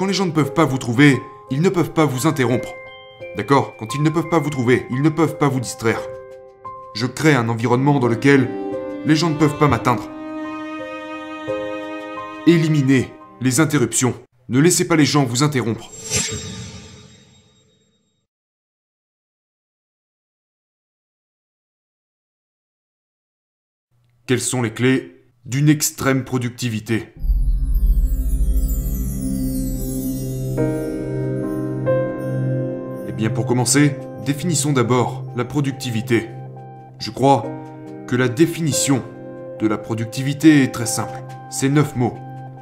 Quand les gens ne peuvent pas vous trouver, ils ne peuvent pas vous interrompre. D'accord? Quand ils ne peuvent pas vous trouver, ils ne peuvent pas vous distraire. Je crée un environnement dans lequel les gens ne peuvent pas m'atteindre. Éliminez les interruptions. Ne laissez pas les gens vous interrompre. Quelles sont les clés d'une extrême productivité? Pour commencer, définissons d'abord la productivité. Je crois que la définition de la productivité est très simple. C'est neuf mots.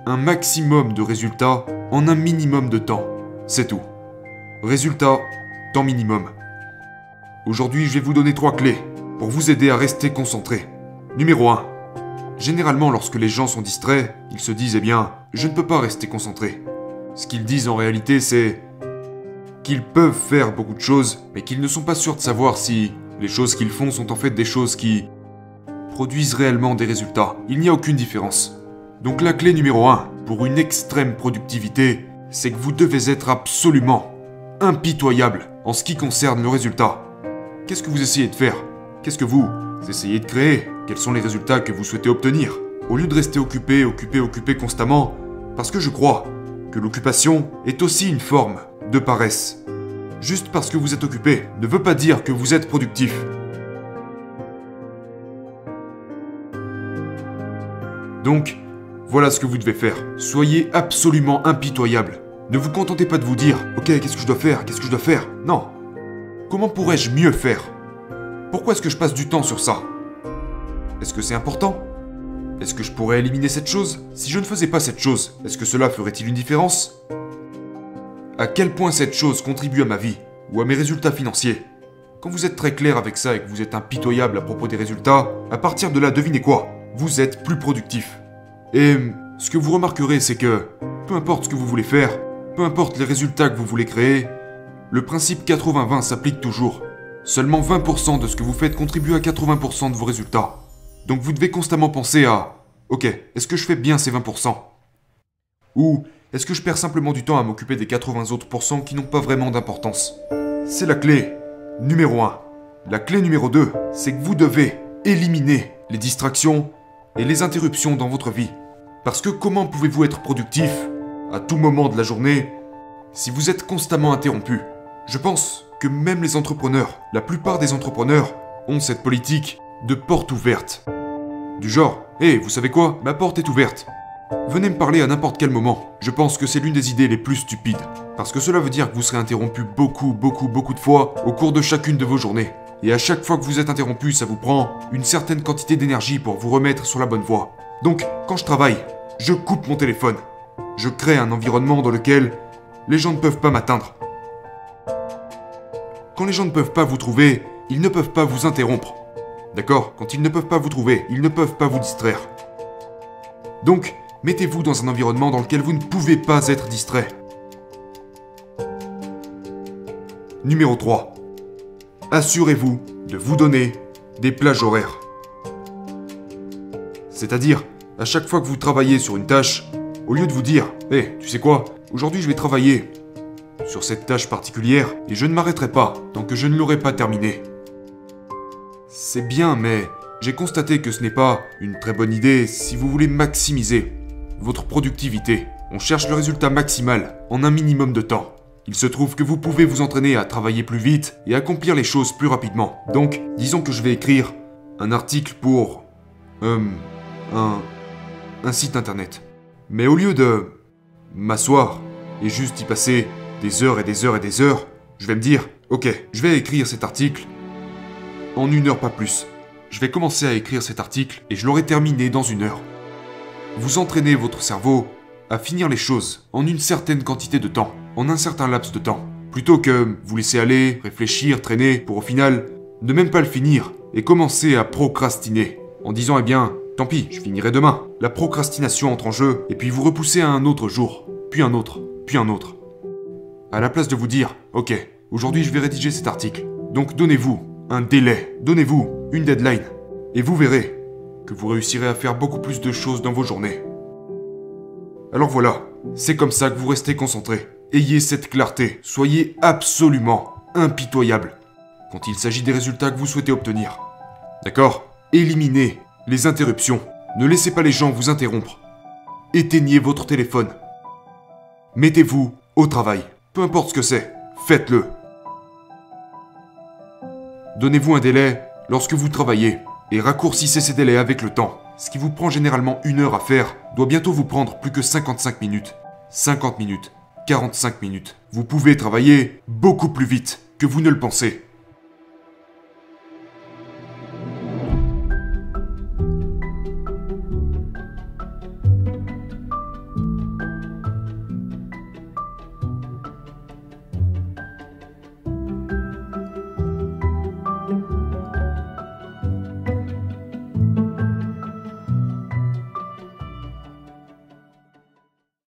Un maximum de résultats en un minimum de temps. C'est tout. Résultat, temps minimum. Aujourd'hui, je vais vous donner trois clés pour vous aider à rester concentré. Numéro 1. Généralement, lorsque les gens sont distraits, ils se disent Eh bien, je ne peux pas rester concentré. Ce qu'ils disent en réalité, c'est qu'ils peuvent faire beaucoup de choses, mais qu'ils ne sont pas sûrs de savoir si les choses qu'ils font sont en fait des choses qui produisent réellement des résultats. Il n'y a aucune différence. Donc la clé numéro 1 pour une extrême productivité, c'est que vous devez être absolument impitoyable en ce qui concerne le résultat. Qu'est-ce que vous essayez de faire? Qu'est-ce que vous essayez de créer? Quels sont les résultats que vous souhaitez obtenir? Au lieu de rester occupé, occupé, occupé constamment, parce que je crois que l'occupation est aussi une forme de paresse. Juste parce que vous êtes occupé ne veut pas dire que vous êtes productif. Donc, voilà ce que vous devez faire. Soyez absolument impitoyable. Ne vous contentez pas de vous dire Ok, qu'est-ce que je dois faire? Qu'est-ce que je dois faire? Non. Comment pourrais-je mieux faire? Pourquoi est-ce que je passe du temps sur ça? Est-ce que c'est important? Est-ce que je pourrais éliminer cette chose? Si je ne faisais pas cette chose, est-ce que cela ferait-il une différence? À quel point cette chose contribue à ma vie ou à mes résultats financiers Quand vous êtes très clair avec ça et que vous êtes impitoyable à propos des résultats, à partir de là, devinez quoi Vous êtes plus productif. Et ce que vous remarquerez, c'est que peu importe ce que vous voulez faire, peu importe les résultats que vous voulez créer, le principe 80-20 s'applique toujours. Seulement 20% de ce que vous faites contribue à 80% de vos résultats. Donc vous devez constamment penser à Ok, est-ce que je fais bien ces 20% Ou est-ce que je perds simplement du temps à m'occuper des 80 autres pourcents qui n'ont pas vraiment d'importance? C'est la clé numéro 1. La clé numéro 2, c'est que vous devez éliminer les distractions et les interruptions dans votre vie. Parce que comment pouvez-vous être productif à tout moment de la journée si vous êtes constamment interrompu? Je pense que même les entrepreneurs, la plupart des entrepreneurs, ont cette politique de porte ouverte. Du genre, hé, vous savez quoi? Ma porte est ouverte. Venez me parler à n'importe quel moment. Je pense que c'est l'une des idées les plus stupides. Parce que cela veut dire que vous serez interrompu beaucoup, beaucoup, beaucoup de fois au cours de chacune de vos journées. Et à chaque fois que vous êtes interrompu, ça vous prend une certaine quantité d'énergie pour vous remettre sur la bonne voie. Donc, quand je travaille, je coupe mon téléphone. Je crée un environnement dans lequel les gens ne peuvent pas m'atteindre. Quand les gens ne peuvent pas vous trouver, ils ne peuvent pas vous interrompre. D'accord? Quand ils ne peuvent pas vous trouver, ils ne peuvent pas vous distraire. Donc, mettez-vous dans un environnement dans lequel vous ne pouvez pas être distrait. Numéro 3. Assurez-vous de vous donner des plages horaires. C'est-à-dire, à chaque fois que vous travaillez sur une tâche, au lieu de vous dire Hé, tu sais quoi? Aujourd'hui je vais travailler sur cette tâche particulière et je ne m'arrêterai pas tant que je ne l'aurai pas terminée. C'est bien, mais j'ai constaté que ce n'est pas une très bonne idée si vous voulez maximiser votre productivité. On cherche le résultat maximal en un minimum de temps. Il se trouve que vous pouvez vous entraîner à travailler plus vite et accomplir les choses plus rapidement. Donc, disons que je vais écrire un article pour... Euh, un... un site internet. Mais au lieu de m'asseoir et juste y passer des heures et des heures et des heures, je vais me dire, ok, je vais écrire cet article en une heure pas plus. Je vais commencer à écrire cet article et je l'aurai terminé dans une heure. Vous entraînez votre cerveau à finir les choses en une certaine quantité de temps, en un certain laps de temps, plutôt que vous laisser aller, réfléchir, traîner, pour au final ne même pas le finir et commencer à procrastiner, en disant eh bien, tant pis, je finirai demain. La procrastination entre en jeu et puis vous repoussez à un autre jour, puis un autre, puis un autre. À la place de vous dire, ok, aujourd'hui je vais rédiger cet article, donc donnez-vous un délai, donnez-vous une deadline, et vous verrez que vous réussirez à faire beaucoup plus de choses dans vos journées. Alors voilà, c'est comme ça que vous restez concentré. Ayez cette clarté, soyez absolument impitoyable quand il s'agit des résultats que vous souhaitez obtenir. D'accord? Éliminez les interruptions. Ne laissez pas les gens vous interrompre. Éteignez votre téléphone. Mettez-vous au travail. Peu importe ce que c'est, faites-le. Donnez-vous un délai lorsque vous travaillez et raccourcissez ces délais avec le temps. Ce qui vous prend généralement une heure à faire doit bientôt vous prendre plus que 55 minutes. 50 minutes, 45 minutes. Vous pouvez travailler beaucoup plus vite que vous ne le pensez.